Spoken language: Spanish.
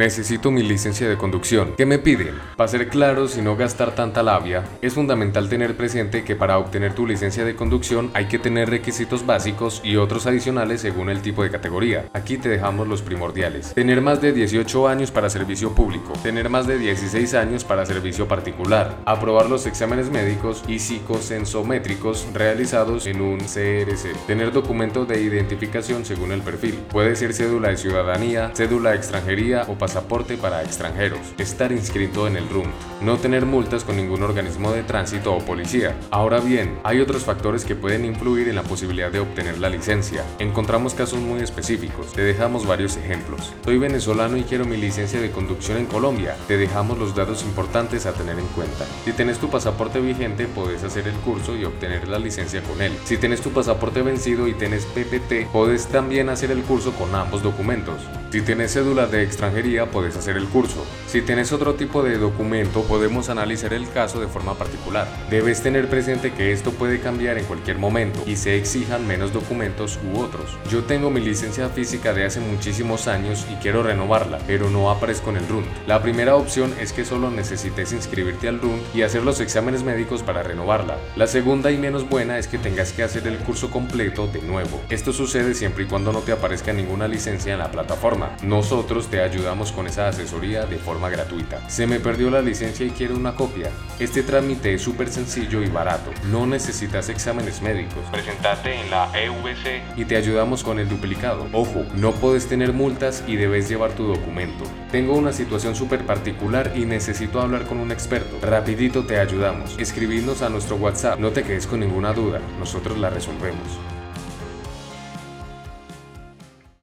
Necesito mi licencia de conducción. ¿Qué me piden? Para ser claros y no gastar tanta labia, es fundamental tener presente que para obtener tu licencia de conducción hay que tener requisitos básicos y otros adicionales según el tipo de categoría. Aquí te dejamos los primordiales. Tener más de 18 años para servicio público. Tener más de 16 años para servicio particular. Aprobar los exámenes médicos y psicosensométricos realizados en un CRC. Tener documentos de identificación según el perfil. Puede ser cédula de ciudadanía, cédula de extranjería o pasaporte para extranjeros, estar inscrito en el RUM, no tener multas con ningún organismo de tránsito o policía. Ahora bien, hay otros factores que pueden influir en la posibilidad de obtener la licencia. Encontramos casos muy específicos, te dejamos varios ejemplos. Soy venezolano y quiero mi licencia de conducción en Colombia. Te dejamos los datos importantes a tener en cuenta. Si tienes tu pasaporte vigente, puedes hacer el curso y obtener la licencia con él. Si tienes tu pasaporte vencido y tienes PPT, puedes también hacer el curso con ambos documentos. Si tienes cédula de extranjería, puedes hacer el curso. Si tienes otro tipo de documento, podemos analizar el caso de forma particular. Debes tener presente que esto puede cambiar en cualquier momento y se exijan menos documentos u otros. Yo tengo mi licencia física de hace muchísimos años y quiero renovarla, pero no aparezco en el RUN. La primera opción es que solo necesites inscribirte al RUN y hacer los exámenes médicos para renovarla. La segunda y menos buena es que tengas que hacer el curso completo de nuevo. Esto sucede siempre y cuando no te aparezca ninguna licencia en la plataforma nosotros te ayudamos con esa asesoría de forma gratuita. Se me perdió la licencia y quiero una copia. Este trámite es súper sencillo y barato. No necesitas exámenes médicos. Presentate en la EVC y te ayudamos con el duplicado. Ojo, no puedes tener multas y debes llevar tu documento. Tengo una situación súper particular y necesito hablar con un experto. Rapidito te ayudamos. Escribidnos a nuestro WhatsApp. No te quedes con ninguna duda. Nosotros la resolvemos.